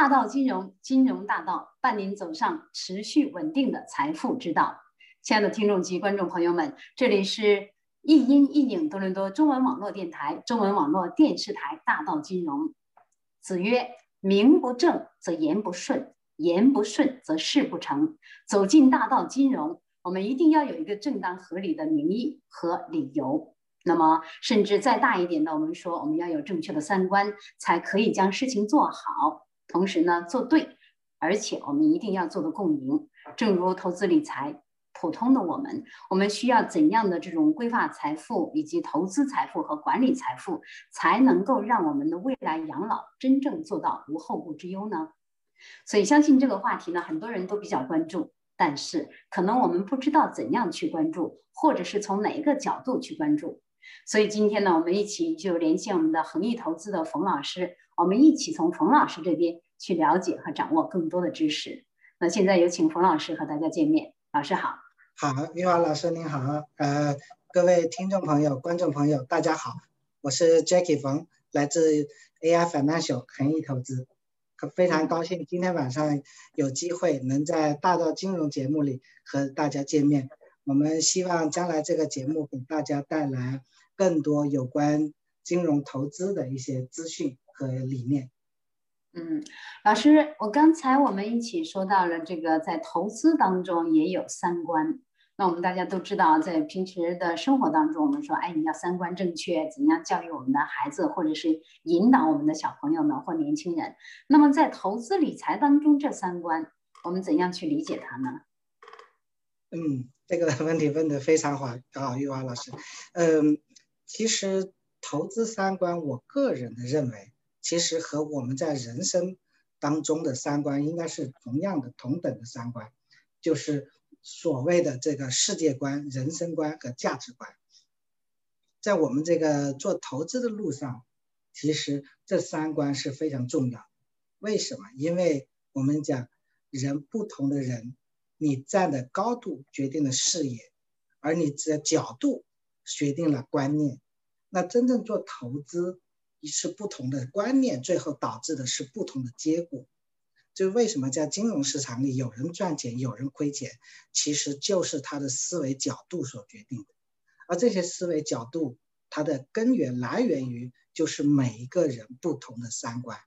大道金融，金融大道，伴您走上持续稳定的财富之道。亲爱的听众及观众朋友们，这里是一音一影多伦多中文网络电台、中文网络电视台《大道金融》。子曰：“名不正则言不顺，言不顺则事不成。”走进大道金融，我们一定要有一个正当合理的名义和理由。那么，甚至再大一点的，我们说我们要有正确的三观，才可以将事情做好，同时呢做对，而且我们一定要做的共赢。正如投资理财，普通的我们，我们需要怎样的这种规划财富，以及投资财富和管理财富，才能够让我们的未来养老真正做到无后顾之忧呢？所以，相信这个话题呢，很多人都比较关注，但是可能我们不知道怎样去关注，或者是从哪一个角度去关注。所以今天呢，我们一起就连线我们的恒益投资的冯老师，我们一起从冯老师这边去了解和掌握更多的知识。那现在有请冯老师和大家见面。老师好，好，玉华老师您好，呃，各位听众朋友、观众朋友，大家好，我是 Jackie 冯，来自 AI Financial 恒益投资，非常高兴今天晚上有机会能在大道金融节目里和大家见面。我们希望将来这个节目给大家带来。更多有关金融投资的一些资讯和理念。嗯，老师，我刚才我们一起说到了这个，在投资当中也有三观。那我们大家都知道，在平时的生活当中，我们说，哎，你要三观正确，怎样教育我们的孩子，或者是引导我们的小朋友们，或年轻人？那么在投资理财当中，这三观我们怎样去理解它呢？嗯，这个问题问的非常好，啊，玉华老师，嗯。其实投资三观，我个人的认为，其实和我们在人生当中的三观应该是同样的、同等的三观，就是所谓的这个世界观、人生观和价值观。在我们这个做投资的路上，其实这三观是非常重要。为什么？因为我们讲人不同的人，你站的高度决定了视野，而你的角度。决定了观念，那真正做投资是不同的观念，最后导致的是不同的结果。就为什么在金融市场里有人赚钱，有人亏钱，其实就是他的思维角度所决定的。而这些思维角度，它的根源来源于就是每一个人不同的三观。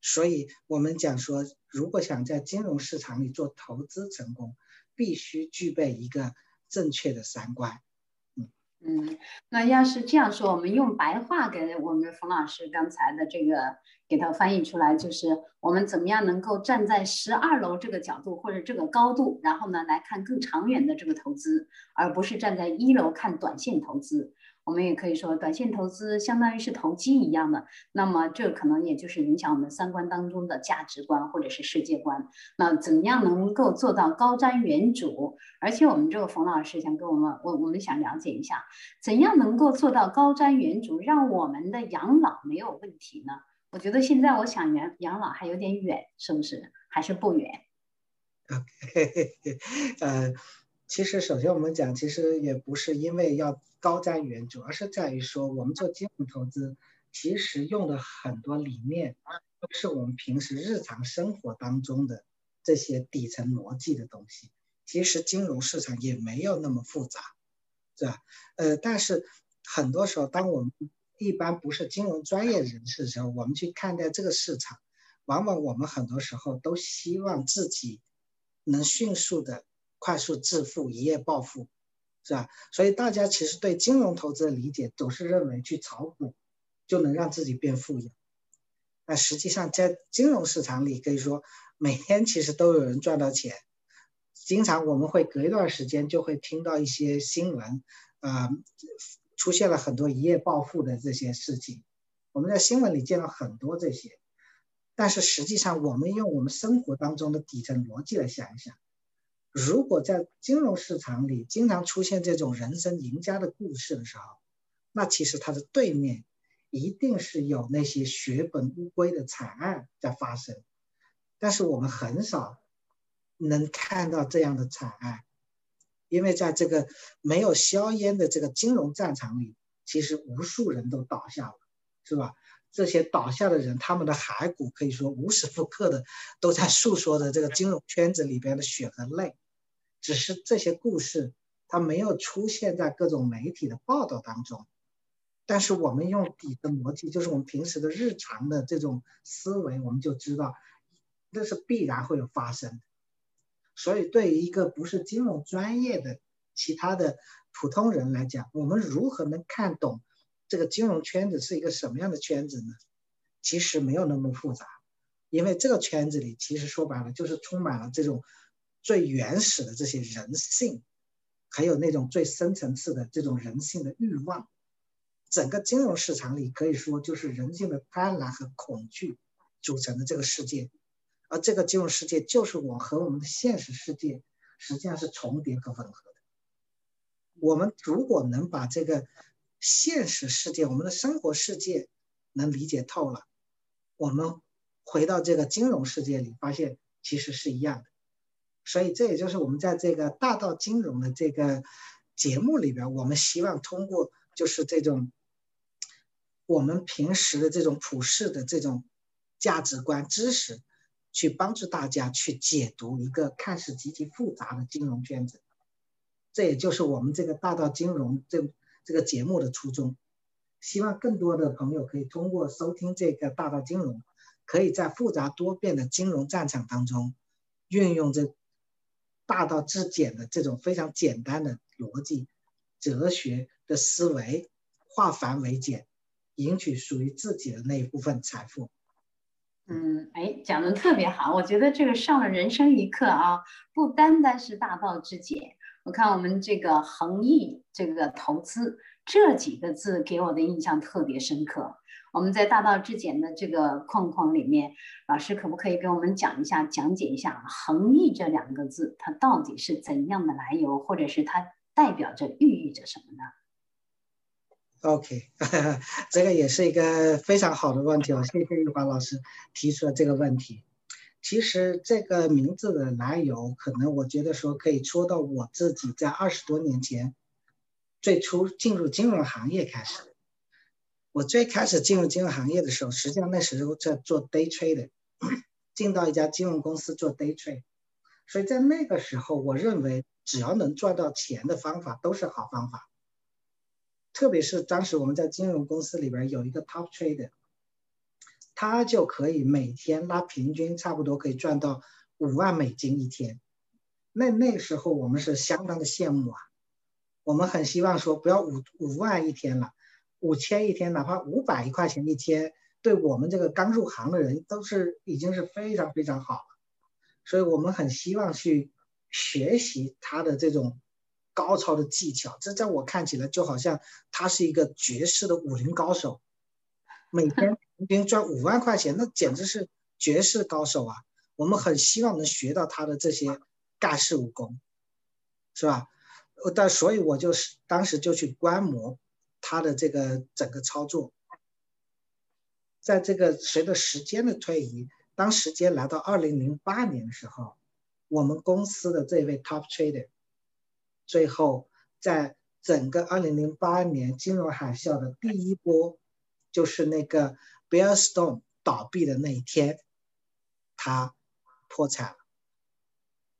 所以我们讲说，如果想在金融市场里做投资成功，必须具备一个正确的三观。嗯，那要是这样说，我们用白话给我们冯老师刚才的这个给他翻译出来，就是我们怎么样能够站在十二楼这个角度或者这个高度，然后呢来看更长远的这个投资，而不是站在一楼看短线投资。我们也可以说，短线投资相当于是投机一样的，那么这可能也就是影响我们三观当中的价值观或者是世界观。那怎么样能够做到高瞻远瞩？而且我们这个冯老师想跟我们，我我们想了解一下，怎样能够做到高瞻远瞩，让我们的养老没有问题呢？我觉得现在我想养养老还有点远，是不是？还是不远？OK，呃。其实，首先我们讲，其实也不是因为要高瞻远瞩，而是在于说，我们做金融投资，其实用的很多理念，都是我们平时日常生活当中的这些底层逻辑的东西。其实金融市场也没有那么复杂，是吧？呃，但是很多时候，当我们一般不是金融专业人士的时候，我们去看待这个市场，往往我们很多时候都希望自己能迅速的。快速致富、一夜暴富，是吧？所以大家其实对金融投资的理解，总是认为去炒股就能让自己变富有。那实际上在金融市场里，可以说每天其实都有人赚到钱。经常我们会隔一段时间就会听到一些新闻，啊，出现了很多一夜暴富的这些事情。我们在新闻里见到很多这些，但是实际上我们用我们生活当中的底层逻辑来想一想。如果在金融市场里经常出现这种人生赢家的故事的时候，那其实它的对面一定是有那些血本无归的惨案在发生。但是我们很少能看到这样的惨案，因为在这个没有硝烟的这个金融战场里，其实无数人都倒下了，是吧？这些倒下的人，他们的骸骨可以说无时不刻的都在诉说着这个金融圈子里边的血和泪，只是这些故事它没有出现在各种媒体的报道当中。但是我们用底的逻辑，就是我们平时的日常的这种思维，我们就知道那是必然会有发生的。所以，对于一个不是金融专业的其他的普通人来讲，我们如何能看懂这个金融圈子是一个什么样的圈子呢？其实没有那么复杂，因为这个圈子里其实说白了就是充满了这种最原始的这些人性，还有那种最深层次的这种人性的欲望。整个金融市场里可以说就是人性的贪婪和恐惧组成的这个世界。而这个金融世界就是我和我们的现实世界实际上是重叠和吻合的。我们如果能把这个现实世界、我们的生活世界能理解透了，我们回到这个金融世界里，发现其实是一样的。所以这也就是我们在这个大道金融的这个节目里边，我们希望通过就是这种我们平时的这种普世的这种价值观、知识。去帮助大家去解读一个看似极其复杂的金融圈子，这也就是我们这个大道金融这这个节目的初衷。希望更多的朋友可以通过收听这个大道金融，可以在复杂多变的金融战场当中，运用这大道至简的这种非常简单的逻辑、哲学的思维，化繁为简，赢取属于自己的那一部分财富。嗯，哎，讲的特别好，我觉得这个上了人生一课啊，不单单是大道至简。我看我们这个恒毅这个投资这几个字给我的印象特别深刻。我们在大道至简的这个框框里面，老师可不可以给我们讲一下、讲解一下“恒毅”这两个字，它到底是怎样的来由，或者是它代表着、寓意着什么呢？OK，这个也是一个非常好的问题哦，谢谢玉华老师提出了这个问题。其实这个名字的来由，可能我觉得说可以说到我自己在二十多年前最初进入金融行业开始。我最开始进入金融行业的时候，实际上那时候在做 day trade，进到一家金融公司做 day trade，所以在那个时候，我认为只要能赚到钱的方法都是好方法。特别是当时我们在金融公司里边有一个 top trader，他就可以每天拉平均差不多可以赚到五万美金一天。那那时候我们是相当的羡慕啊，我们很希望说不要五五万一天了，五千一天，哪怕五百一块钱一天，对我们这个刚入行的人都是已经是非常非常好了。所以我们很希望去学习他的这种。高超的技巧，这在我看起来就好像他是一个绝世的武林高手，每天平均赚五万块钱，那简直是绝世高手啊！我们很希望能学到他的这些盖世武功，是吧？但所以我就是当时就去观摩他的这个整个操作，在这个随着时间的推移，当时间来到二零零八年的时候，我们公司的这位 top trader。最后，在整个二零零八年金融海啸的第一波，就是那个 Bear Stone 倒闭的那一天，他破产了。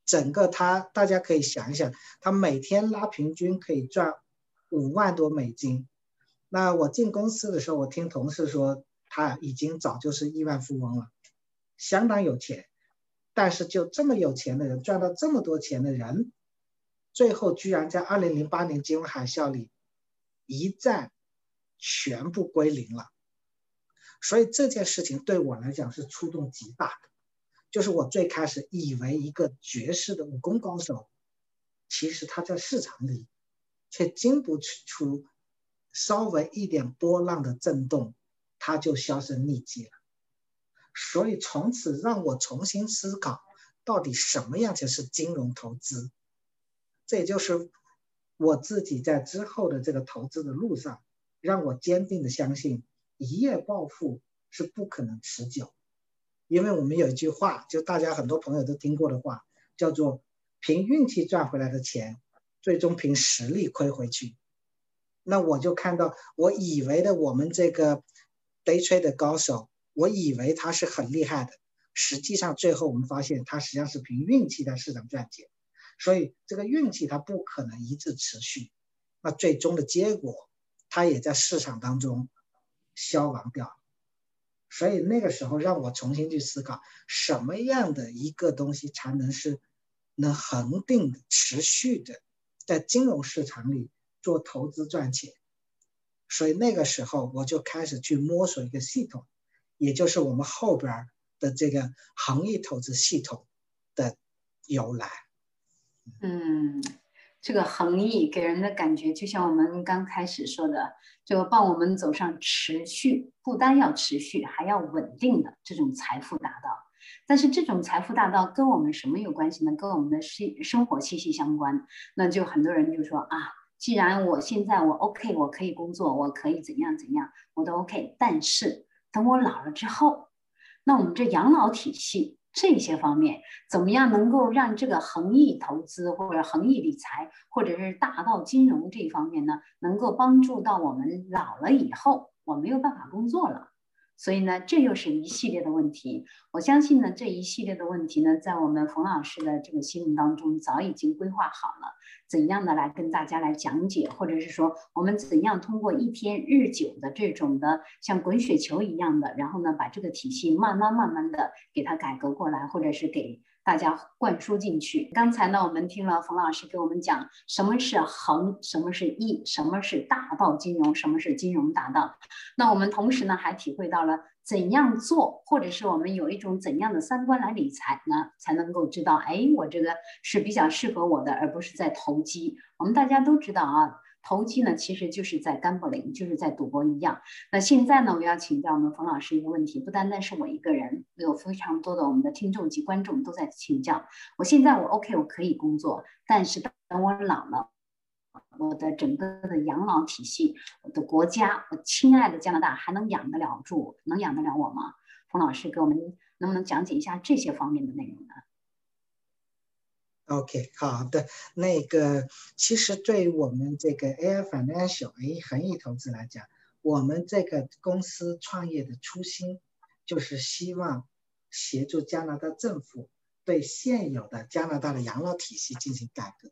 整个他，大家可以想一想，他每天拉平均可以赚五万多美金。那我进公司的时候，我听同事说，他已经早就是亿万富翁了，相当有钱。但是就这么有钱的人，赚到这么多钱的人。最后居然在二零零八年金融海啸里一战全部归零了，所以这件事情对我来讲是触动极大的。就是我最开始以为一个绝世的武功高手，其实他在市场里却经不出稍微一点波浪的震动，他就销声匿迹了。所以从此让我重新思考，到底什么样才是金融投资。这也就是我自己在之后的这个投资的路上，让我坚定的相信，一夜暴富是不可能持久，因为我们有一句话，就大家很多朋友都听过的话，叫做“凭运气赚回来的钱，最终凭实力亏回去”。那我就看到，我以为的我们这个 day trade 的高手，我以为他是很厉害的，实际上最后我们发现他实际上是凭运气在市场赚钱，所以这个运气它不可能一直持续，那最终的结果，它也在市场当中消亡掉。所以那个时候让我重新去思考，什么样的一个东西才能是能恒定的、持续的，在金融市场里做投资赚钱。所以那个时候我就开始去摸索一个系统，也就是我们后边的这个行业投资系统的由来。嗯，这个恒毅给人的感觉就像我们刚开始说的，就帮我们走上持续，不单要持续，还要稳定的这种财富大道。但是这种财富大道跟我们什么有关系呢？跟我们的生生活息息相关。那就很多人就说啊。既然我现在我 OK，我可以工作，我可以怎样怎样，我都 OK。但是等我老了之后，那我们这养老体系这些方面，怎么样能够让这个恒益投资或者恒益理财，或者是大道金融这一方面呢，能够帮助到我们老了以后，我没有办法工作了。所以呢，这又是一系列的问题。我相信呢，这一系列的问题呢，在我们冯老师的这个心目当中早已经规划好了，怎样的来跟大家来讲解，或者是说我们怎样通过一天日久的这种的像滚雪球一样的，然后呢，把这个体系慢慢慢慢的给它改革过来，或者是给。大家灌输进去。刚才呢，我们听了冯老师给我们讲什么是恒，什么是义，什么是大道金融，什么是金融大道。那我们同时呢，还体会到了怎样做，或者是我们有一种怎样的三观来理财呢，才能够知道，哎，我这个是比较适合我的，而不是在投机。我们大家都知道啊。投机呢，其实就是在干柏林，就是在赌博一样。那现在呢，我要请教我们冯老师一个问题，不单单是我一个人，有非常多的我们的听众及观众都在请教。我现在我 OK，我可以工作，但是等我老了，我的整个的养老体系，我的国家，我亲爱的加拿大还能养得了住，能养得了我吗？冯老师给我们能不能讲解一下这些方面的内容呢？OK，好的，那个其实对于我们这个 AI Financial A 恒益投资来讲，我们这个公司创业的初心就是希望协助加拿大政府对现有的加拿大的养老体系进行改革。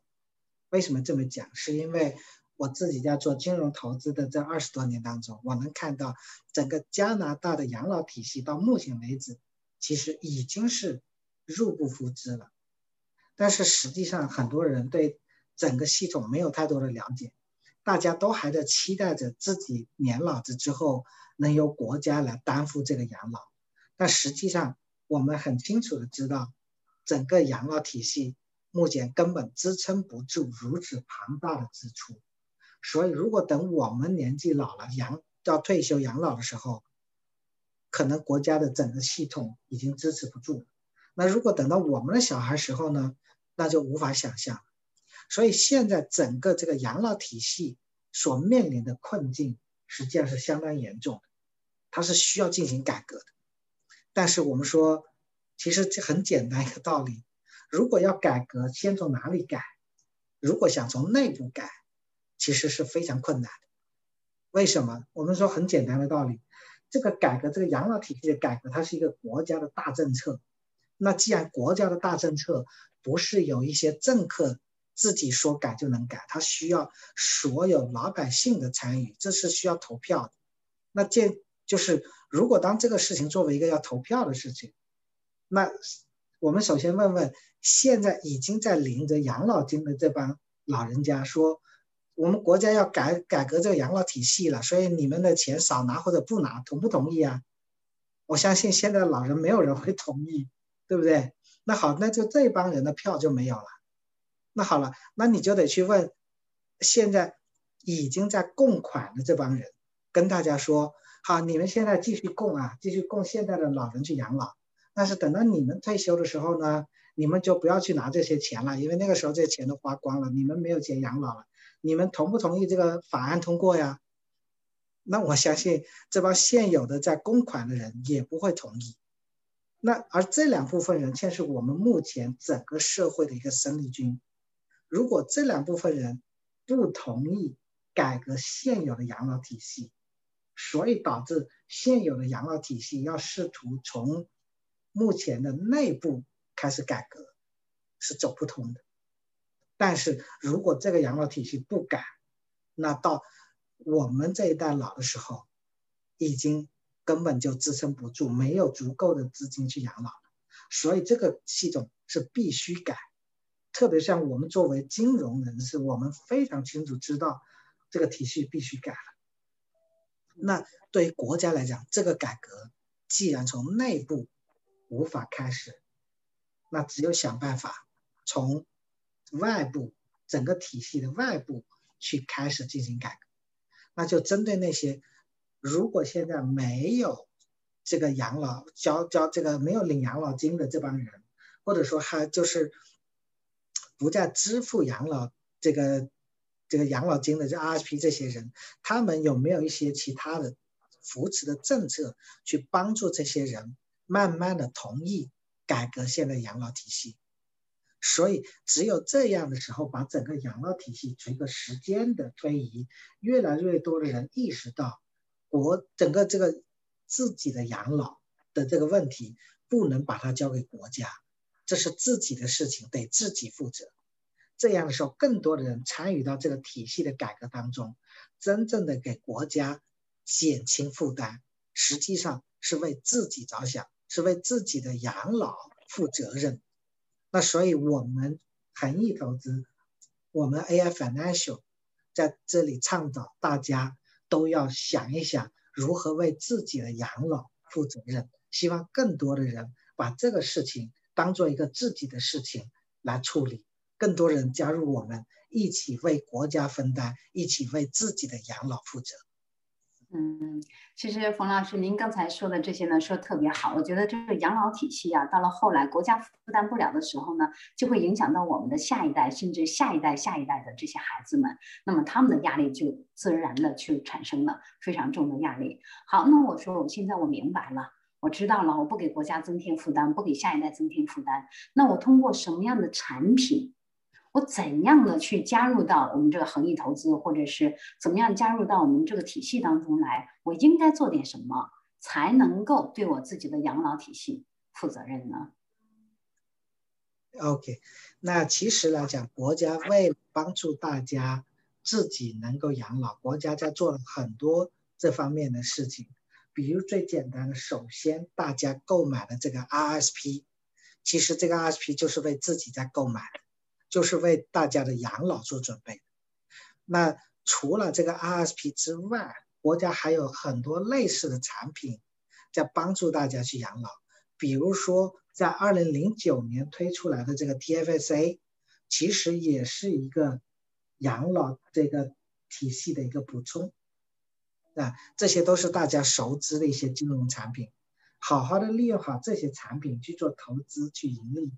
为什么这么讲？是因为我自己在做金融投资的这二十多年当中，我能看到整个加拿大的养老体系到目前为止，其实已经是入不敷支了。但是实际上，很多人对整个系统没有太多的了解，大家都还在期待着自己年老了之后能由国家来担负这个养老。但实际上，我们很清楚的知道，整个养老体系目前根本支撑不住如此庞大的支出。所以，如果等我们年纪老了，养到退休养老的时候，可能国家的整个系统已经支持不住。那如果等到我们的小孩时候呢？那就无法想象，所以现在整个这个养老体系所面临的困境，实际上是相当严重的，它是需要进行改革的。但是我们说，其实这很简单一个道理：如果要改革，先从哪里改？如果想从内部改，其实是非常困难的。为什么？我们说很简单的道理：这个改革，这个养老体系的改革，它是一个国家的大政策。那既然国家的大政策，不是有一些政客自己说改就能改，他需要所有老百姓的参与，这是需要投票的。那这就是如果当这个事情作为一个要投票的事情，那我们首先问问现在已经在领着养老金的这帮老人家说，我们国家要改改革这个养老体系了，所以你们的钱少拿或者不拿，同不同意啊？我相信现在老人没有人会同意，对不对？那好，那就这帮人的票就没有了。那好了，那你就得去问，现在已经在供款的这帮人，跟大家说，好，你们现在继续供啊，继续供现在的老人去养老。但是等到你们退休的时候呢，你们就不要去拿这些钱了，因为那个时候这些钱都花光了，你们没有钱养老了。你们同不同意这个法案通过呀？那我相信这帮现有的在供款的人也不会同意。那而这两部分人，却是我们目前整个社会的一个生力军。如果这两部分人不同意改革现有的养老体系，所以导致现有的养老体系要试图从目前的内部开始改革，是走不通的。但是如果这个养老体系不改，那到我们这一代老的时候，已经根本就支撑不住，没有足够的资金去养老。所以这个系统是必须改。特别像我们作为金融人士，我们非常清楚知道这个体系必须改了。那对于国家来讲，这个改革既然从内部无法开始，那只有想办法从外部整个体系的外部去开始进行改革。那就针对那些如果现在没有这个养老交交这个没有领养老金的这帮人，或者说还就是。不再支付养老这个这个养老金的这 RSP 这些人，他们有没有一些其他的扶持的政策，去帮助这些人慢慢的同意改革现在养老体系？所以只有这样的时候，把整个养老体系随着时间的推移，越来越多的人意识到，国整个这个自己的养老的这个问题，不能把它交给国家。这是自己的事情，得自己负责。这样的时候，更多的人参与到这个体系的改革当中，真正的给国家减轻负担，实际上是为自己着想，是为自己的养老负责任。那所以，我们恒益投资，我们 AI Financial 在这里倡导大家都要想一想如何为自己的养老负责任。希望更多的人把这个事情。当做一个自己的事情来处理，更多人加入我们，一起为国家分担，一起为自己的养老负责。嗯，其实冯老师，您刚才说的这些呢，说特别好。我觉得这个养老体系啊，到了后来国家负担不了的时候呢，就会影响到我们的下一代，甚至下一代、下一代的这些孩子们，那么他们的压力就自然的去产生了非常重的压力。好，那我说，我现在我明白了。我知道了，我不给国家增添负担，不给下一代增添负担。那我通过什么样的产品，我怎样的去加入到我们这个恒益投资，或者是怎么样加入到我们这个体系当中来？我应该做点什么，才能够对我自己的养老体系负责任呢？OK，那其实来讲，国家为帮助大家自己能够养老，国家在做了很多这方面的事情。比如最简单的，首先大家购买的这个 RSP，其实这个 RSP 就是为自己在购买，就是为大家的养老做准备。那除了这个 RSP 之外，国家还有很多类似的产品在帮助大家去养老。比如说，在二零零九年推出来的这个 TFSA，其实也是一个养老这个体系的一个补充。啊，这些都是大家熟知的一些金融产品，好好的利用好这些产品去做投资去盈利，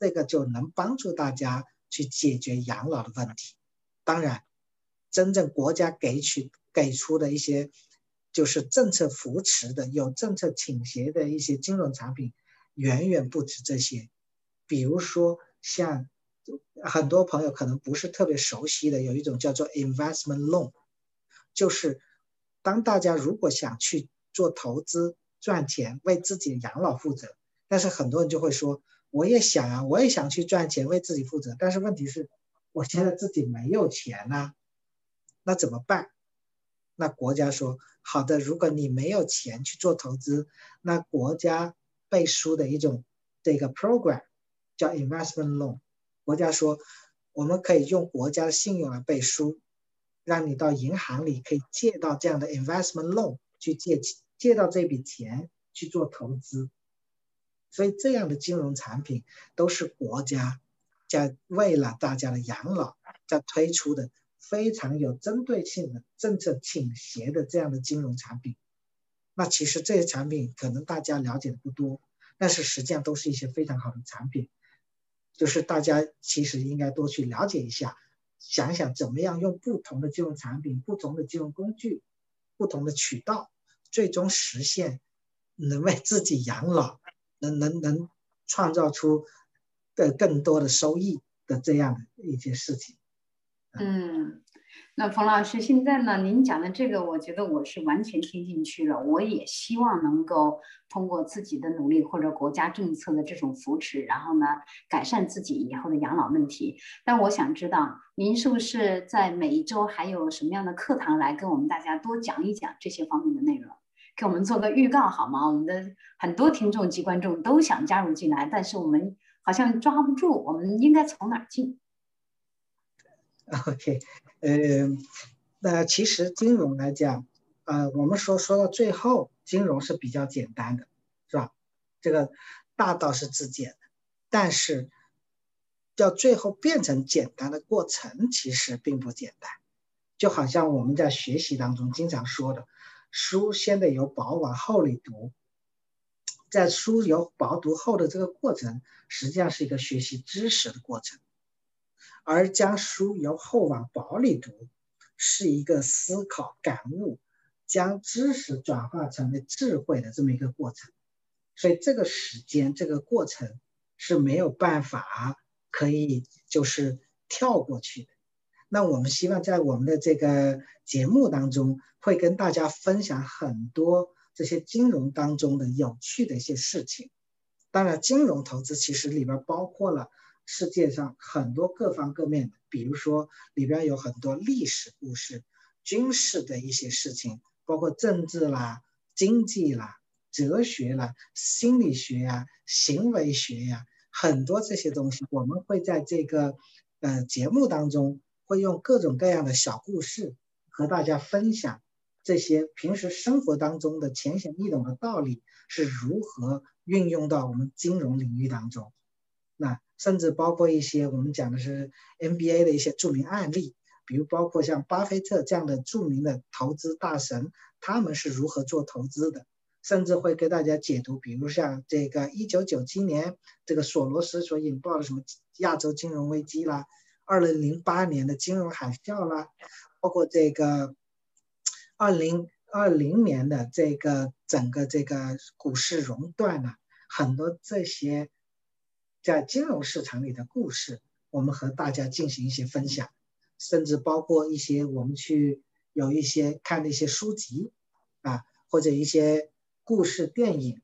这个就能帮助大家去解决养老的问题。当然，真正国家给取给出的一些就是政策扶持的、有政策倾斜的一些金融产品，远远不止这些。比如说，像很多朋友可能不是特别熟悉的，有一种叫做 investment loan，就是。当大家如果想去做投资赚钱，为自己养老负责，但是很多人就会说，我也想啊，我也想去赚钱为自己负责，但是问题是，我现在自己没有钱呐，那怎么办？那国家说，好的，如果你没有钱去做投资，那国家背书的一种这个 program 叫 investment loan，国家说，我们可以用国家的信用来背书。让你到银行里可以借到这样的 investment loan 去借借到这笔钱去做投资，所以这样的金融产品都是国家在为了大家的养老在推出的非常有针对性的政策倾斜的这样的金融产品。那其实这些产品可能大家了解的不多，但是实际上都是一些非常好的产品，就是大家其实应该多去了解一下。想想怎么样用不同的金融产品、不同的金融工具、不同的渠道，最终实现能为自己养老、能能能创造出的更多的收益的这样的一些事情。嗯，那冯老师，现在呢？您讲的这个，我觉得我是完全听进去了。我也希望能够通过自己的努力或者国家政策的这种扶持，然后呢，改善自己以后的养老问题。但我想知道，您是不是在每一周还有什么样的课堂来跟我们大家多讲一讲这些方面的内容？给我们做个预告好吗？我们的很多听众及观众都想加入进来，但是我们好像抓不住，我们应该从哪儿进？OK，呃，那其实金融来讲，呃，我们说说到最后，金融是比较简单的，是吧？这个大道是自简的，但是要最后变成简单的过程，其实并不简单。就好像我们在学习当中经常说的，书先得由薄往厚里读，在书由薄读厚的这个过程，实际上是一个学习知识的过程。而将书由厚往薄里读，是一个思考感悟，将知识转化成为智慧的这么一个过程。所以这个时间，这个过程是没有办法可以就是跳过去的。那我们希望在我们的这个节目当中，会跟大家分享很多这些金融当中的有趣的一些事情。当然，金融投资其实里边包括了。世界上很多各方各面的，比如说里边有很多历史故事、军事的一些事情，包括政治啦、经济啦、哲学啦、心理学呀、行为学呀，很多这些东西，我们会在这个呃节目当中会用各种各样的小故事和大家分享这些平时生活当中的浅显易懂的道理是如何运用到我们金融领域当中。那甚至包括一些我们讲的是 NBA 的一些著名案例，比如包括像巴菲特这样的著名的投资大神，他们是如何做投资的，甚至会给大家解读，比如像这个一九九七年这个索罗斯所引爆的什么亚洲金融危机啦，二零零八年的金融海啸啦，包括这个二零二零年的这个整个这个股市熔断啊，很多这些。在金融市场里的故事，我们和大家进行一些分享，甚至包括一些我们去有一些看的一些书籍啊，或者一些故事电影，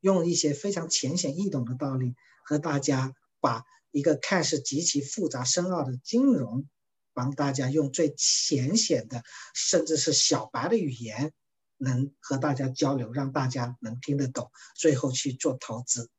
用一些非常浅显易懂的道理，和大家把一个看似极其复杂深奥的金融，帮大家用最浅显的，甚至是小白的语言，能和大家交流，让大家能听得懂，最后去做投资。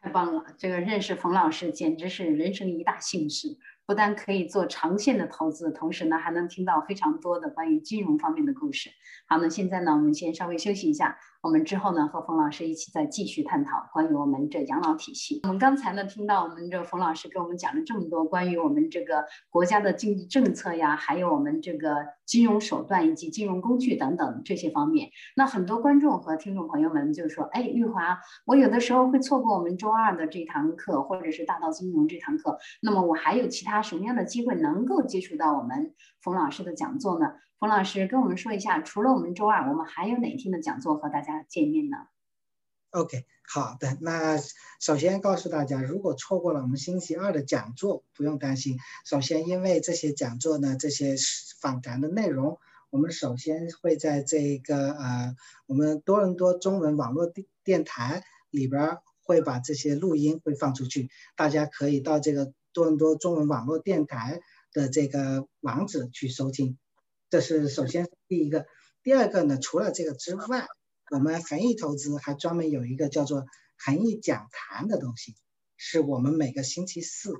太棒了！这个认识冯老师简直是人生一大幸事。不但可以做长线的投资，同时呢还能听到非常多的关于金融方面的故事。好，那现在呢我们先稍微休息一下，我们之后呢和冯老师一起再继续探讨关于我们这养老体系。我们刚才呢听到我们这冯老师给我们讲了这么多关于我们这个国家的经济政策呀，还有我们这个金融手段以及金融工具等等这些方面。那很多观众和听众朋友们就说，哎，玉华，我有的时候会错过我们周二的这堂课，或者是大道金融这堂课，那么我还有其他。什么样的机会能够接触到我们冯老师的讲座呢？冯老师跟我们说一下，除了我们周二，我们还有哪天的讲座和大家见面呢？OK，好的。那首先告诉大家，如果错过了我们星期二的讲座，不用担心。首先，因为这些讲座呢，这些访谈的内容，我们首先会在这个呃，我们多伦多中文网络电电台里边会把这些录音会放出去，大家可以到这个。多伦多中文网络电台的这个网址去收听，这是首先第一个。第二个呢，除了这个之外，我们恒益投资还专门有一个叫做恒益讲坛的东西，是我们每个星期四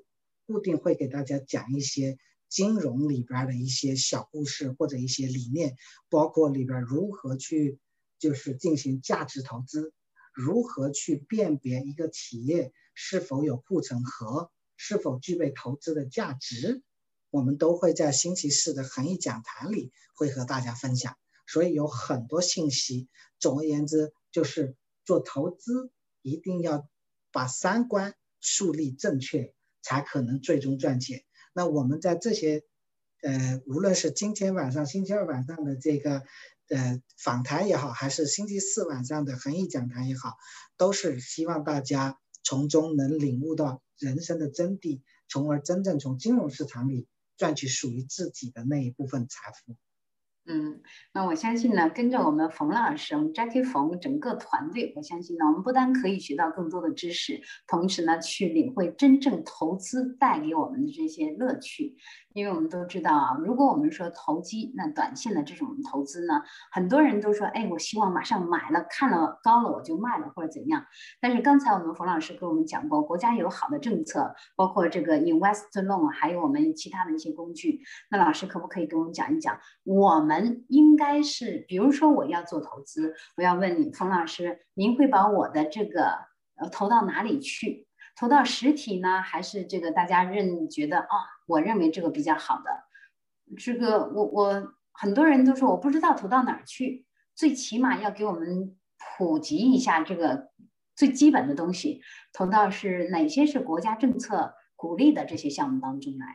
固定会给大家讲一些金融里边的一些小故事或者一些理念，包括里边如何去就是进行价值投资，如何去辨别一个企业是否有护城河。是否具备投资的价值，我们都会在星期四的恒益讲坛里会和大家分享。所以有很多信息。总而言之，就是做投资一定要把三观树立正确，才可能最终赚钱。那我们在这些，呃，无论是今天晚上、星期二晚上的这个，呃，访谈也好，还是星期四晚上的恒益讲坛也好，都是希望大家从中能领悟到。人生的真谛，从而真正从金融市场里赚取属于自己的那一部分财富。嗯，那我相信呢，跟着我们冯老师，我们 Jackie 冯整个团队，我相信呢，我们不单可以学到更多的知识，同时呢，去领会真正投资带给我们的这些乐趣。因为我们都知道啊，如果我们说投机，那短线的这种投资呢，很多人都说，哎，我希望马上买了，看了高了我就卖了或者怎样。但是刚才我们冯老师跟我们讲过，国家有好的政策，包括这个 Invest Loan，还有我们其他的一些工具。那老师可不可以给我们讲一讲，我们应该是，比如说我要做投资，我要问你，冯老师，您会把我的这个呃投到哪里去？投到实体呢，还是这个大家认觉得啊？我认为这个比较好的，这个我我很多人都说我不知道投到哪儿去，最起码要给我们普及一下这个最基本的东西，投到是哪些是国家政策鼓励的这些项目当中来。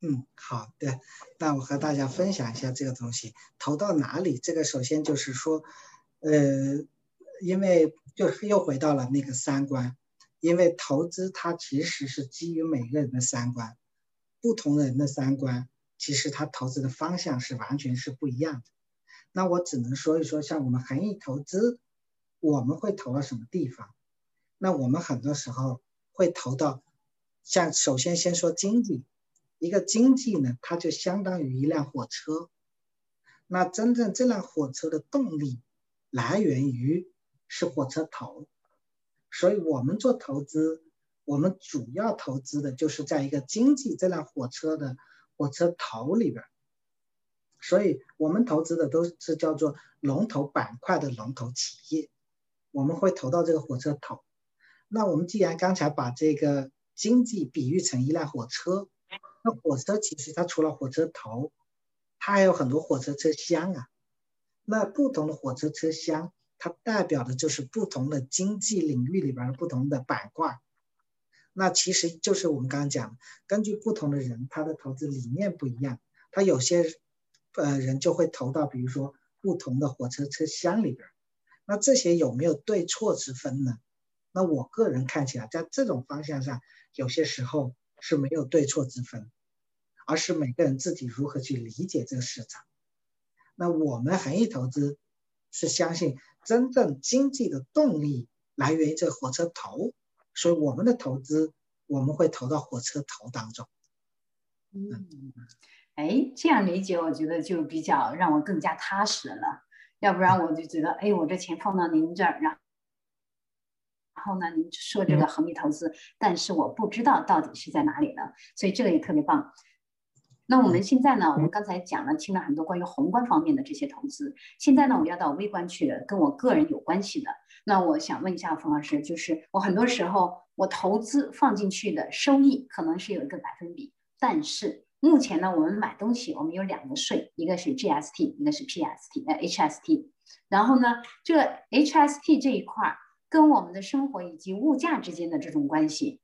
嗯，好的，那我和大家分享一下这个东西，投到哪里？这个首先就是说，呃，因为就是又回到了那个三观。因为投资它其实是基于每个人的三观，不同人的三观，其实他投资的方向是完全是不一样的。那我只能说一说，像我们恒益投资，我们会投到什么地方？那我们很多时候会投到，像首先先说经济，一个经济呢，它就相当于一辆火车。那真正这辆火车的动力来源于是火车头。所以，我们做投资，我们主要投资的就是在一个经济这辆火车的火车头里边。所以我们投资的都是叫做龙头板块的龙头企业，我们会投到这个火车头。那我们既然刚才把这个经济比喻成一辆火车，那火车其实它除了火车头，它还有很多火车车厢啊。那不同的火车车厢。它代表的就是不同的经济领域里边的不同的板块，那其实就是我们刚刚讲，根据不同的人，他的投资理念不一样，他有些呃人就会投到比如说不同的火车车厢里边，那这些有没有对错之分呢？那我个人看起来，在这种方向上，有些时候是没有对错之分，而是每个人自己如何去理解这个市场。那我们恒益投资是相信。真正经济的动力来源于这个火车头，所以我们的投资我们会投到火车头当中。嗯，哎，这样理解我觉得就比较让我更加踏实了。要不然我就觉得，哎，我这钱放到您这儿，然后然后呢，您说这个恒利投资，但是我不知道到底是在哪里呢，所以这个也特别棒。那我们现在呢？我们刚才讲了，听了很多关于宏观方面的这些投资。现在呢，我要到微观去，跟我个人有关系的。那我想问一下冯老师，就是我很多时候我投资放进去的收益可能是有一个百分比，但是目前呢，我们买东西我们有两个税，一个是 GST，一个是 PST，呃 HST。然后呢，这个 HST 这一块跟我们的生活以及物价之间的这种关系，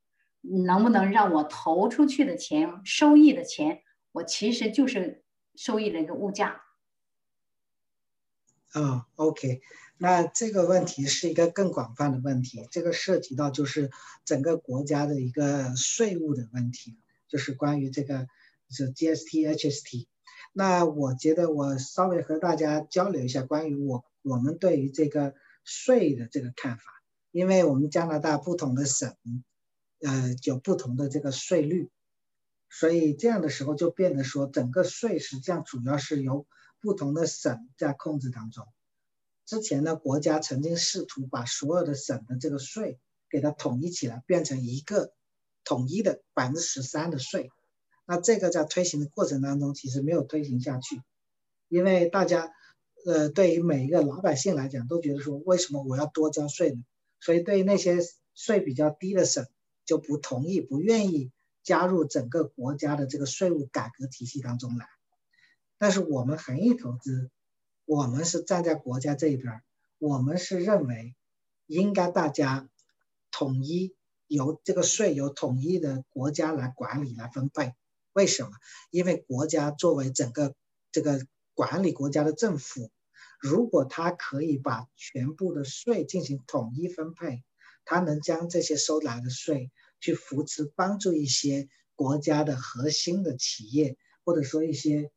能不能让我投出去的钱收益的钱？我其实就是收益的一个物价。啊，OK，那这个问题是一个更广泛的问题，这个涉及到就是整个国家的一个税务的问题，就是关于这个是 GST、HST。那我觉得我稍微和大家交流一下关于我我们对于这个税的这个看法，因为我们加拿大不同的省，呃，有不同的这个税率。所以这样的时候就变得说，整个税实际上主要是由不同的省在控制当中。之前呢，国家曾经试图把所有的省的这个税给它统一起来，变成一个统一的百分之十三的税。那这个在推行的过程当中，其实没有推行下去，因为大家，呃，对于每一个老百姓来讲，都觉得说，为什么我要多交税呢？所以对于那些税比较低的省，就不同意，不愿意。加入整个国家的这个税务改革体系当中来，但是我们恒益投资，我们是站在国家这一边，我们是认为应该大家统一由这个税由统一的国家来管理来分配。为什么？因为国家作为整个这个管理国家的政府，如果他可以把全部的税进行统一分配，他能将这些收来的税。去扶持帮助一些国家的核心的企业，或者说一些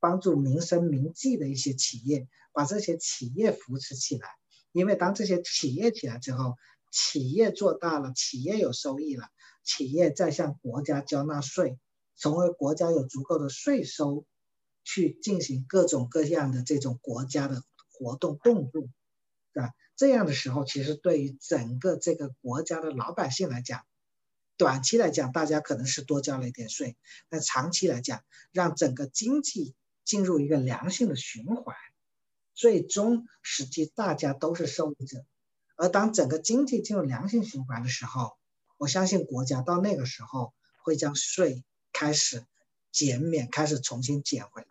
帮助民生民计的一些企业，把这些企业扶持起来。因为当这些企业起来之后，企业做大了，企业有收益了，企业再向国家交纳税，从而国家有足够的税收，去进行各种各样的这种国家的活动动作，对吧？这样的时候，其实对于整个这个国家的老百姓来讲，短期来讲，大家可能是多交了一点税，但长期来讲，让整个经济进入一个良性的循环，最终实际大家都是受益者。而当整个经济进入良性循环的时候，我相信国家到那个时候会将税开始减免，开始重新减回来。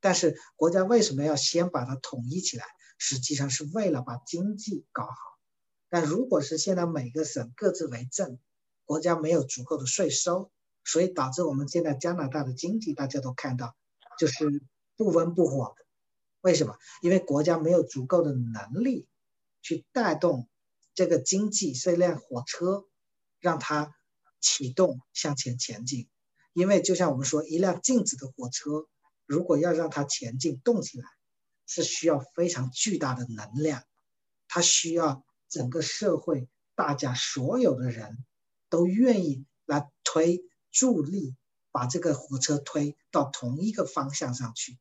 但是国家为什么要先把它统一起来？实际上是为了把经济搞好。但如果是现在每个省各自为政，国家没有足够的税收，所以导致我们现在加拿大的经济大家都看到就是不温不火的。为什么？因为国家没有足够的能力。去带动这个经济这辆火车，让它启动向前前进。因为就像我们说，一辆静止的火车，如果要让它前进动起来，是需要非常巨大的能量。它需要整个社会大家所有的人都愿意来推助力，把这个火车推到同一个方向上去。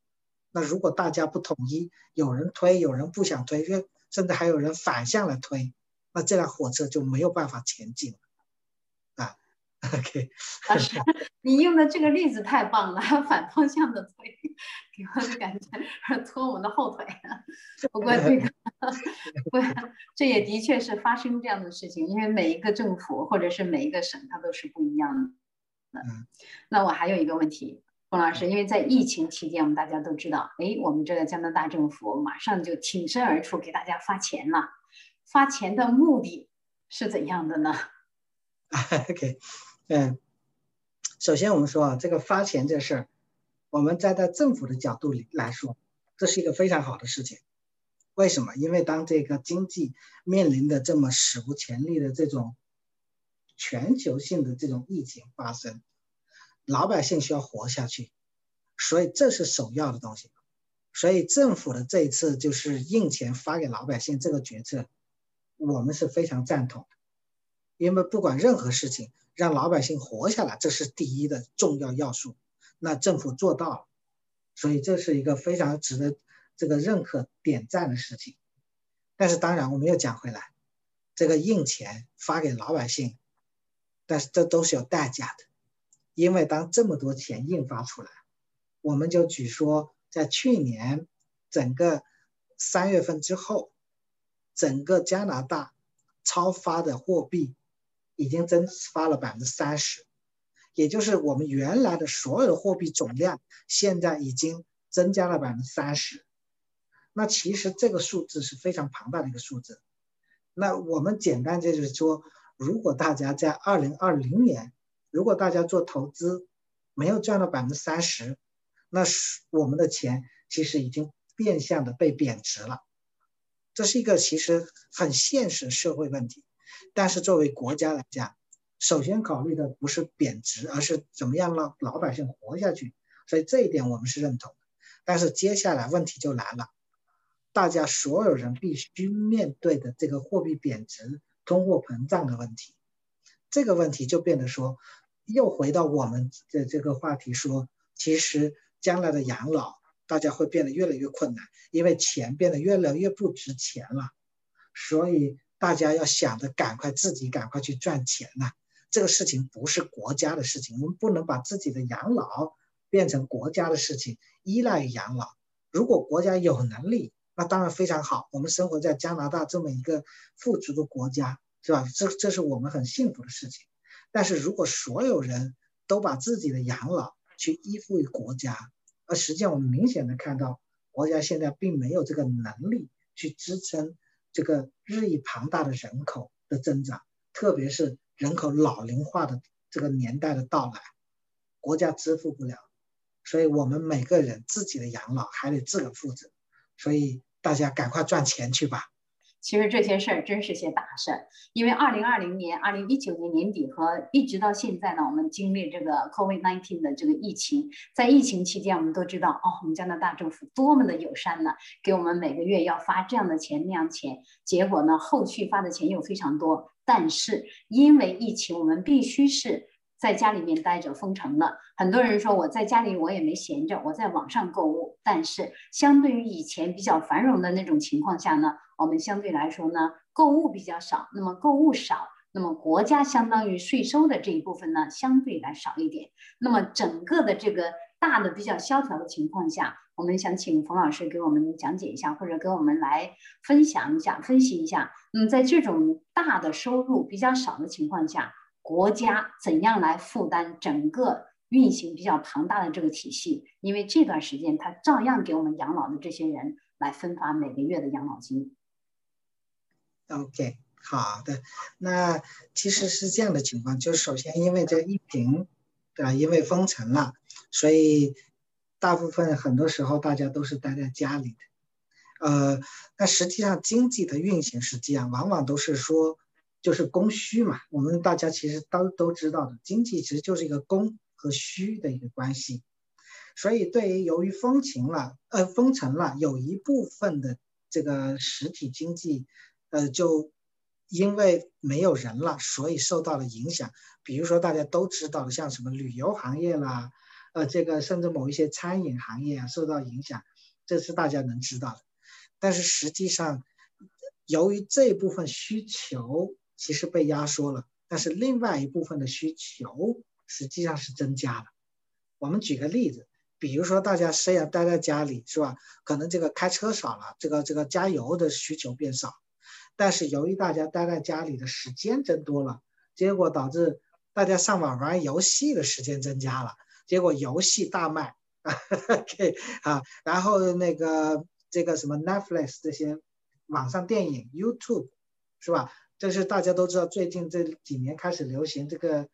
那如果大家不统一，有人推，有人不想推，甚至还有人反向来推，那这辆火车就没有办法前进了啊。OK，老师，你用的这个例子太棒了，反方向的推，给我的感觉是拖我们的后腿。不过这个，不，这也的确是发生这样的事情，因为每一个政府或者是每一个省，它都是不一样的。嗯，那我还有一个问题。冯老师，因为在疫情期间，我们大家都知道，哎，我们这个加拿大政府马上就挺身而出给大家发钱了。发钱的目的是怎样的呢？OK，嗯，首先我们说啊，这个发钱这事儿，我们站在政府的角度里来说，这是一个非常好的事情。为什么？因为当这个经济面临的这么史无前例的这种全球性的这种疫情发生。老百姓需要活下去，所以这是首要的东西。所以政府的这一次就是印钱发给老百姓这个决策，我们是非常赞同的。因为不管任何事情，让老百姓活下来，这是第一的重要要素。那政府做到了，所以这是一个非常值得这个认可点赞的事情。但是当然，我们又讲回来，这个印钱发给老百姓，但是这都是有代价的。因为当这么多钱印发出来，我们就举说，在去年整个三月份之后，整个加拿大超发的货币已经增发了百分之三十，也就是我们原来的所有的货币总量现在已经增加了百分之三十。那其实这个数字是非常庞大的一个数字。那我们简单就是说，如果大家在二零二零年，如果大家做投资没有赚到百分之三十，那是我们的钱其实已经变相的被贬值了。这是一个其实很现实社会问题。但是作为国家来讲，首先考虑的不是贬值，而是怎么样让老百姓活下去。所以这一点我们是认同的。但是接下来问题就来了，大家所有人必须面对的这个货币贬值、通货膨胀的问题。这个问题就变得说，又回到我们的这个话题，说其实将来的养老，大家会变得越来越困难，因为钱变得越来越不值钱了，所以大家要想着赶快自己赶快去赚钱呐。这个事情不是国家的事情，我们不能把自己的养老变成国家的事情，依赖养老。如果国家有能力，那当然非常好。我们生活在加拿大这么一个富足的国家。是吧？这这是我们很幸福的事情。但是如果所有人都把自己的养老去依附于国家，而实际上我们明显的看到，国家现在并没有这个能力去支撑这个日益庞大的人口的增长，特别是人口老龄化的这个年代的到来，国家支付不了。所以我们每个人自己的养老还得自个负责。所以大家赶快赚钱去吧。其实这些事儿真是些大事儿，因为二零二零年、二零一九年年底和一直到现在呢，我们经历这个 COVID-19 的这个疫情，在疫情期间，我们都知道哦，我们加拿大政府多么的友善呢，给我们每个月要发这样的钱那样钱，结果呢，后续发的钱又非常多，但是因为疫情，我们必须是。在家里面待着封城了，很多人说我在家里我也没闲着，我在网上购物。但是相对于以前比较繁荣的那种情况下呢，我们相对来说呢购物比较少。那么购物少，那么国家相当于税收的这一部分呢相对来少一点。那么整个的这个大的比较萧条的情况下，我们想请冯老师给我们讲解一下，或者给我们来分享一下、分析一下。那么在这种大的收入比较少的情况下。国家怎样来负担整个运行比较庞大的这个体系？因为这段时间他照样给我们养老的这些人来分发每个月的养老金。OK，好的。那其实是这样的情况，就是首先因为这疫情，对吧？因为封城了，所以大部分很多时候大家都是待在家里的。呃，那实际上经济的运行实际上，往往都是说。就是供需嘛，我们大家其实都都知道的，经济其实就是一个供和需的一个关系。所以，对于由于封情了，呃，封城了，有一部分的这个实体经济，呃，就因为没有人了，所以受到了影响。比如说大家都知道的，像什么旅游行业啦，呃，这个甚至某一些餐饮行业啊受到影响，这是大家能知道的。但是实际上，由于这一部分需求，其实被压缩了，但是另外一部分的需求实际上是增加了。我们举个例子，比如说大家虽然待在家里，是吧？可能这个开车少了，这个这个加油的需求变少，但是由于大家待在家里的时间增多了，结果导致大家上网玩游戏的时间增加了，结果游戏大卖 啊，啊，然后那个这个什么 Netflix 这些网上电影，YouTube 是吧？这是大家都知道，最近这几年开始流行这个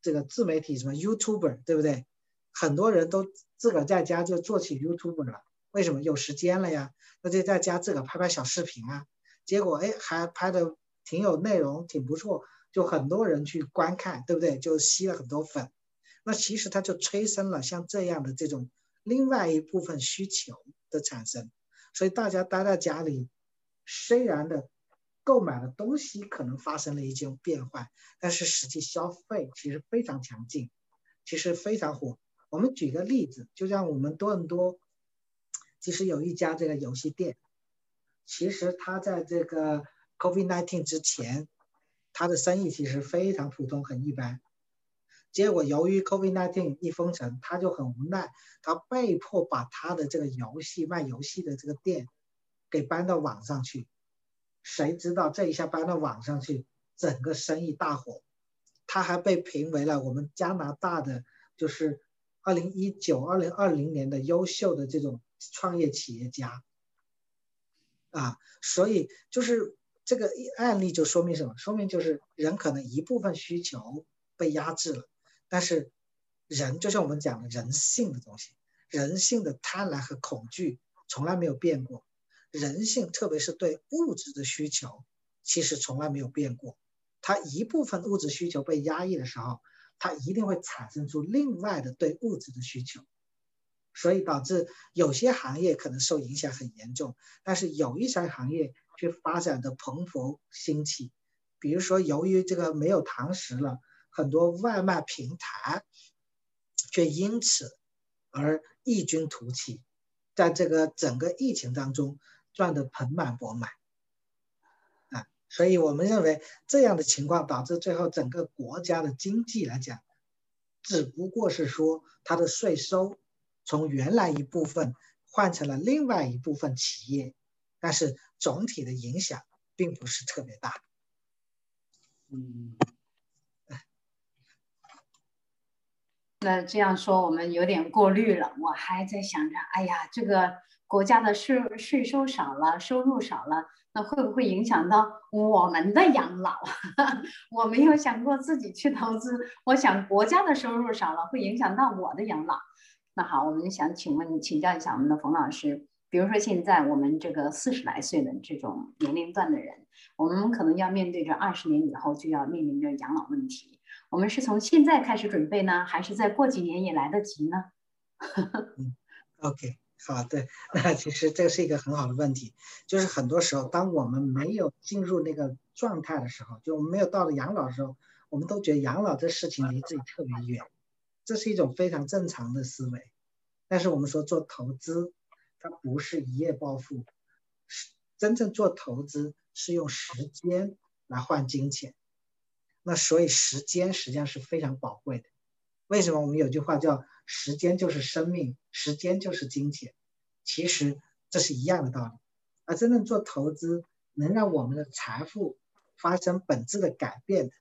这个自媒体，什么 YouTuber，对不对？很多人都自个在家就做起 YouTuber 了。为什么？有时间了呀，那就在家自个拍拍小视频啊。结果哎，还拍的挺有内容，挺不错，就很多人去观看，对不对？就吸了很多粉。那其实它就催生了像这样的这种另外一部分需求的产生。所以大家待在家里，虽然的。购买的东西可能发生了一些变换，但是实际消费其实非常强劲，其实非常火。我们举个例子，就像我们多伦多，其实有一家这个游戏店，其实它在这个 COVID-19 之前，它的生意其实非常普通，很一般。结果由于 COVID-19 一封城，他就很无奈，他被迫把他的这个游戏卖游戏的这个店给搬到网上去。谁知道这一下搬到网上去，整个生意大火，他还被评为了我们加拿大的就是二零一九、二零二零年的优秀的这种创业企业家，啊，所以就是这个案例就说明什么？说明就是人可能一部分需求被压制了，但是人就像我们讲的人性的东西，人性的贪婪和恐惧从来没有变过。人性，特别是对物质的需求，其实从来没有变过。它一部分物质需求被压抑的时候，它一定会产生出另外的对物质的需求，所以导致有些行业可能受影响很严重，但是有一些行业却发展的蓬勃兴起。比如说，由于这个没有堂食了，很多外卖平台却因此而异军突起，在这个整个疫情当中。赚得盆满钵满，啊，所以我们认为这样的情况导致最后整个国家的经济来讲，只不过是说它的税收从原来一部分换成了另外一部分企业，但是总体的影响并不是特别大。嗯，那这样说我们有点过滤了，我还在想着，哎呀，这个。国家的税税收少了，收入少了，那会不会影响到我们的养老？我没有想过自己去投资，我想国家的收入少了，会影响到我的养老。那好，我们想请问请教一下我们的冯老师，比如说现在我们这个四十来岁的这种年龄段的人，我们可能要面对着二十年以后就要面临着养老问题。我们是从现在开始准备呢，还是再过几年也来得及呢？嗯，OK，好的，那其实这是一个很好的问题，就是很多时候当我们没有进入那个状态的时候，就我们没有到了养老的时候，我们都觉得养老这事情离自己特别远，这是一种非常正常的思维。但是我们说做投资。它不是一夜暴富，是真正做投资是用时间来换金钱。那所以时间实际上是非常宝贵的。为什么我们有句话叫“时间就是生命，时间就是金钱”？其实这是一样的道理。而真正做投资能让我们的财富发生本质的改变的，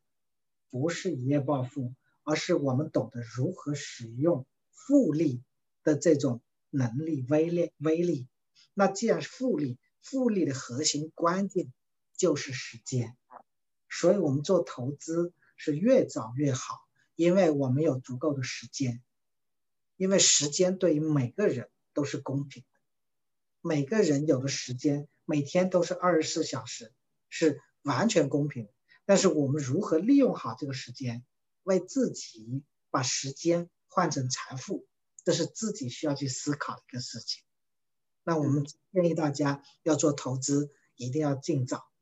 不是一夜暴富，而是我们懂得如何使用复利的这种。能力威力威力，那既然是复利，复利的核心关键就是时间，所以我们做投资是越早越好，因为我们有足够的时间，因为时间对于每个人都是公平的，每个人有的时间每天都是二十四小时，是完全公平的。但是我们如何利用好这个时间，为自己把时间换成财富？这是自己需要去思考的一个事情。那我们建议大家要做投资，一定要尽早。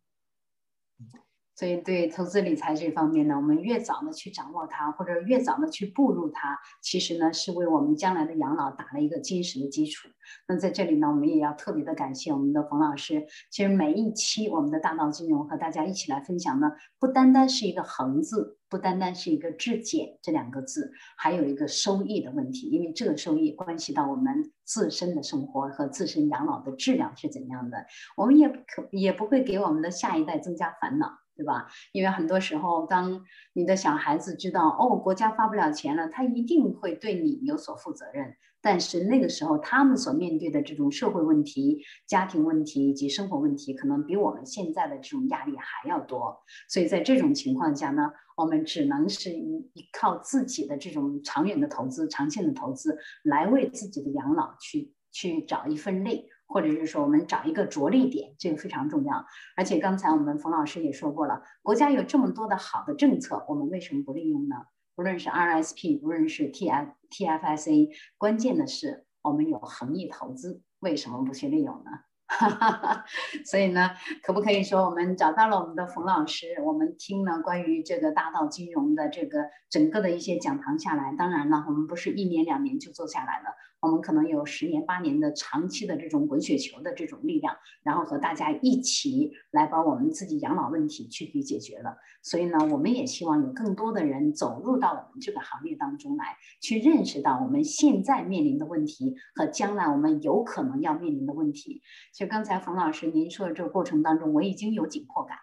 所以，对投资理财这方面呢，我们越早的去掌握它，或者越早的去步入它，其实呢，是为我们将来的养老打了一个坚实的基础。那在这里呢，我们也要特别的感谢我们的冯老师。其实每一期我们的大道金融和大家一起来分享呢，不单单是一个恒字，不单单是一个质检这两个字，还有一个收益的问题，因为这个收益关系到我们自身的生活和自身养老的质量是怎样的。我们也可也不会给我们的下一代增加烦恼。对吧？因为很多时候，当你的小孩子知道哦，国家发不了钱了，他一定会对你有所负责任。但是那个时候，他们所面对的这种社会问题、家庭问题以及生活问题，可能比我们现在的这种压力还要多。所以在这种情况下呢，我们只能是依靠自己的这种长远的投资、长线的投资，来为自己的养老去去找一份力。或者是说，我们找一个着力点，这个非常重要。而且刚才我们冯老师也说过了，国家有这么多的好的政策，我们为什么不利用呢？无论是 RSP，无论是 T F T F S A，关键的是我们有恒益投资，为什么不去利用呢？哈哈哈，所以呢，可不可以说我们找到了我们的冯老师？我们听了关于这个大道金融的这个整个的一些讲堂下来，当然了，我们不是一年两年就做下来了。我们可能有十年八年的长期的这种滚雪球的这种力量，然后和大家一起来把我们自己养老问题去给解决了。所以呢，我们也希望有更多的人走入到我们这个行业当中来，去认识到我们现在面临的问题和将来我们有可能要面临的问题。就刚才冯老师您说的这个过程当中，我已经有紧迫感了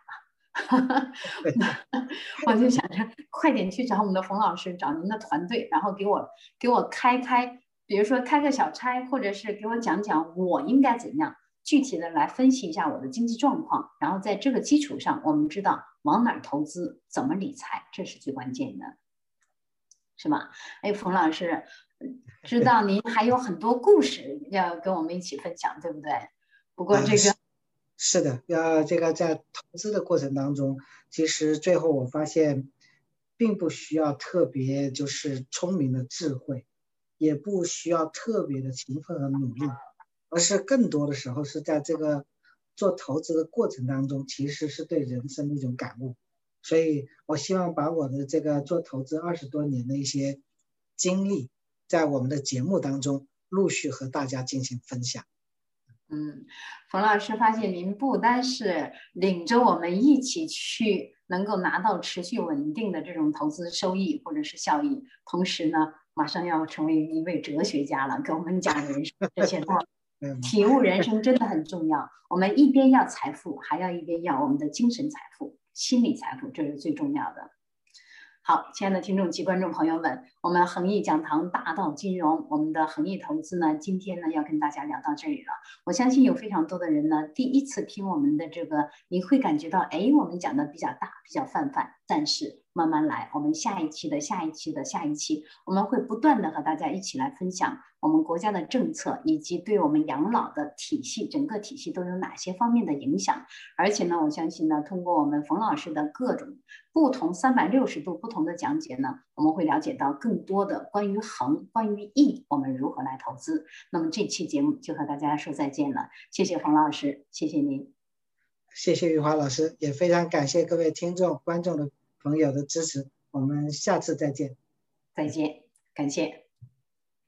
我就想着快点去找我们的冯老师，找您的团队，然后给我给我开开。比如说开个小差，或者是给我讲讲我应该怎样具体的来分析一下我的经济状况，然后在这个基础上，我们知道往哪儿投资，怎么理财，这是最关键的，是吧？哎，冯老师，知道您还有很多故事要跟我们一起分享，对不对？不过这个是的，要这个在投资的过程当中，其实最后我发现，并不需要特别就是聪明的智慧。也不需要特别的勤奋和努力，而是更多的时候是在这个做投资的过程当中，其实是对人生的一种感悟。所以我希望把我的这个做投资二十多年的一些经历，在我们的节目当中陆续和大家进行分享。嗯，冯老师发现您不单是领着我们一起去能够拿到持续稳定的这种投资收益或者是效益，同时呢。马上要成为一位哲学家了，给我们讲人生这些道理，体悟人生真的很重要。我们一边要财富，还要一边要我们的精神财富、心理财富，这是最重要的。好，亲爱的听众及观众朋友们，我们恒毅讲堂大道金融，我们的恒毅投资呢，今天呢要跟大家聊到这里了。我相信有非常多的人呢，第一次听我们的这个，你会感觉到，哎，我们讲的比较大，比较泛泛，但是。慢慢来。我们下一期的下一期的下一期，我们会不断的和大家一起来分享我们国家的政策，以及对我们养老的体系，整个体系都有哪些方面的影响。而且呢，我相信呢，通过我们冯老师的各种不同三百六十度不同的讲解呢，我们会了解到更多的关于恒、关于易，我们如何来投资。那么这期节目就和大家说再见了，谢谢冯老师，谢谢您。谢谢玉华老师，也非常感谢各位听众、观众的朋友的支持。我们下次再见。再见，感谢。